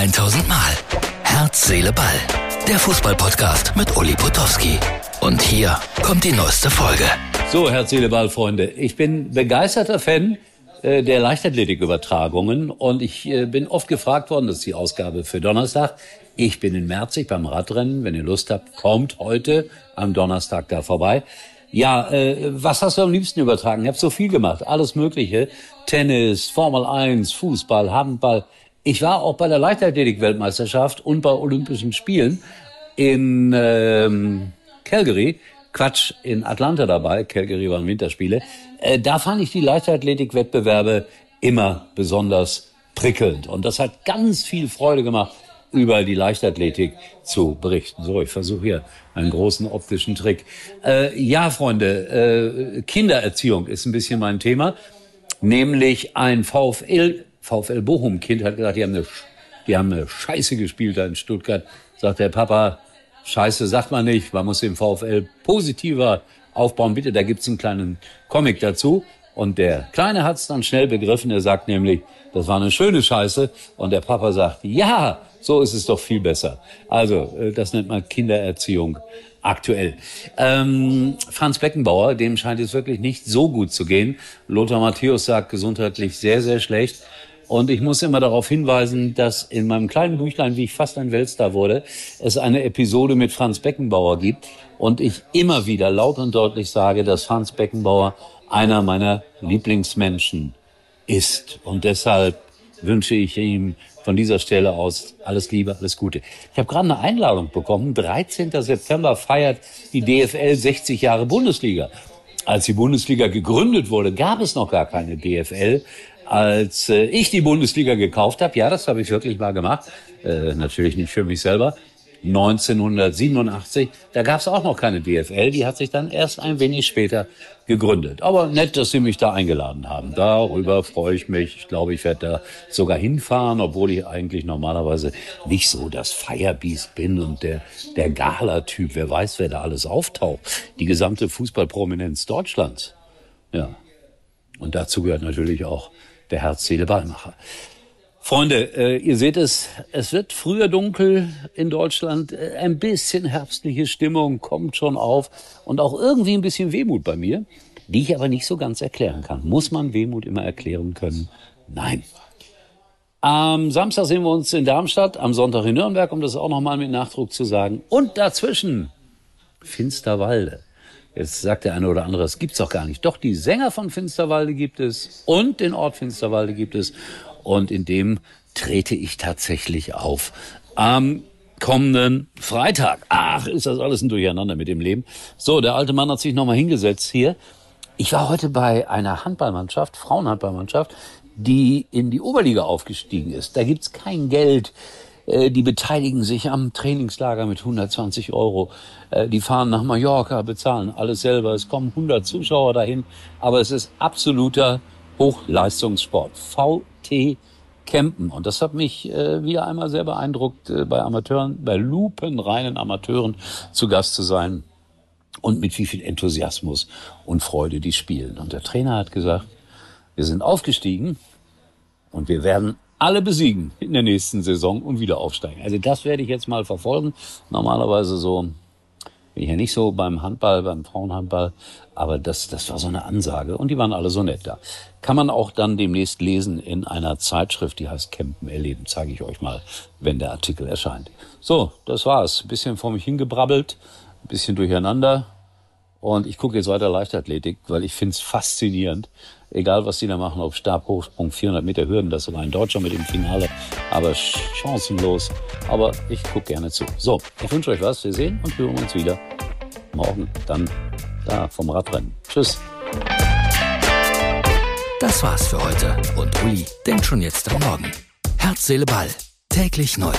1000 Mal. Herz, Seele, Ball. Der Fußballpodcast mit Uli Potowski. Und hier kommt die neueste Folge. So, Herz, Seele, Ball, Freunde. Ich bin begeisterter Fan äh, der Leichtathletikübertragungen und ich äh, bin oft gefragt worden, das ist die Ausgabe für Donnerstag. Ich bin in Merzig beim Radrennen. Wenn ihr Lust habt, kommt heute am Donnerstag da vorbei. Ja, äh, was hast du am liebsten übertragen? Ich habe so viel gemacht, alles Mögliche. Tennis, Formel 1, Fußball, Handball. Ich war auch bei der Leichtathletik-Weltmeisterschaft und bei Olympischen Spielen in ähm, Calgary. Quatsch, in Atlanta dabei. Calgary waren Winterspiele. Äh, da fand ich die Leichtathletik-Wettbewerbe immer besonders prickelnd. Und das hat ganz viel Freude gemacht über die Leichtathletik zu berichten. So, ich versuche hier einen großen optischen Trick. Äh, ja, Freunde, äh, Kindererziehung ist ein bisschen mein Thema. Nämlich ein VfL, VfL Bochum-Kind hat gesagt, die haben, eine, die haben eine Scheiße gespielt da in Stuttgart. Sagt der Papa, Scheiße sagt man nicht, man muss den VfL positiver aufbauen. Bitte, da gibt's einen kleinen Comic dazu. Und der Kleine hat's dann schnell begriffen. Er sagt nämlich, das war eine schöne Scheiße. Und der Papa sagt, ja, so ist es doch viel besser. Also, äh, das nennt man Kindererziehung aktuell. Ähm, Franz Beckenbauer, dem scheint es wirklich nicht so gut zu gehen. Lothar Matthäus sagt gesundheitlich sehr, sehr schlecht. Und ich muss immer darauf hinweisen, dass in meinem kleinen Büchlein, wie ich fast ein Weltstar wurde, es eine Episode mit Franz Beckenbauer gibt. Und ich immer wieder laut und deutlich sage, dass Franz Beckenbauer einer meiner Lieblingsmenschen ist. Und deshalb wünsche ich ihm von dieser Stelle aus alles Liebe, alles Gute. Ich habe gerade eine Einladung bekommen. 13. September feiert die DFL 60 Jahre Bundesliga. Als die Bundesliga gegründet wurde, gab es noch gar keine DFL. Als äh, ich die Bundesliga gekauft habe, ja, das habe ich wirklich mal gemacht, äh, natürlich nicht für mich selber, 1987. Da gab es auch noch keine DFL, die hat sich dann erst ein wenig später gegründet. Aber nett, dass Sie mich da eingeladen haben. Darüber freue ich mich. Ich glaube, ich werde da sogar hinfahren, obwohl ich eigentlich normalerweise nicht so das Firebeast bin und der, der Gala-Typ. Wer weiß, wer da alles auftaucht. Die gesamte Fußballprominenz Deutschlands. Ja. Und dazu gehört natürlich auch der Herz-Seele-Ballmacher. Freunde, äh, ihr seht es, es wird früher dunkel in Deutschland. Äh, ein bisschen herbstliche Stimmung kommt schon auf und auch irgendwie ein bisschen Wehmut bei mir, die ich aber nicht so ganz erklären kann. Muss man Wehmut immer erklären können? Nein. Am Samstag sehen wir uns in Darmstadt, am Sonntag in Nürnberg, um das auch nochmal mit Nachdruck zu sagen. Und dazwischen Finsterwalde. Jetzt sagt der eine oder andere, es gibt's doch gar nicht. Doch, die Sänger von Finsterwalde gibt es und den Ort Finsterwalde gibt es und in dem trete ich tatsächlich auf. Am kommenden Freitag. Ach, ist das alles ein Durcheinander mit dem Leben. So, der alte Mann hat sich nochmal hingesetzt hier. Ich war heute bei einer Handballmannschaft, Frauenhandballmannschaft, die in die Oberliga aufgestiegen ist. Da gibt's kein Geld. Äh, die beteiligen sich am Trainingslager mit 120 Euro. Äh, die fahren nach Mallorca, bezahlen alles selber. Es kommen 100 Zuschauer dahin. Aber es ist absoluter Hochleistungssport. VT Campen. Und das hat mich äh, wieder einmal sehr beeindruckt, bei Amateuren, bei lupenreinen Amateuren zu Gast zu sein. Und mit wie viel Enthusiasmus und Freude die spielen. Und der Trainer hat gesagt, wir sind aufgestiegen und wir werden alle besiegen in der nächsten Saison und wieder aufsteigen. Also das werde ich jetzt mal verfolgen. Normalerweise so bin ich ja nicht so beim Handball, beim Frauenhandball, aber das, das war so eine Ansage und die waren alle so nett da. Kann man auch dann demnächst lesen in einer Zeitschrift, die heißt Campen erleben, zeige ich euch mal, wenn der Artikel erscheint. So, das war's. Bisschen vor mich hingebrabbelt, bisschen durcheinander und ich gucke jetzt weiter Leichtathletik, weil ich finde es faszinierend. Egal, was die da machen, ob Stabhochsprung, 400 Meter Hürden, das ist ein Deutscher mit dem Finale, aber chancenlos. Aber ich gucke gerne zu. So, ich wünsche euch was. Wir sehen und hören uns wieder morgen dann da vom Radrennen. Tschüss. Das war's für heute und Uli denkt schon jetzt am Morgen. Herz, Seele, Ball. Täglich neu.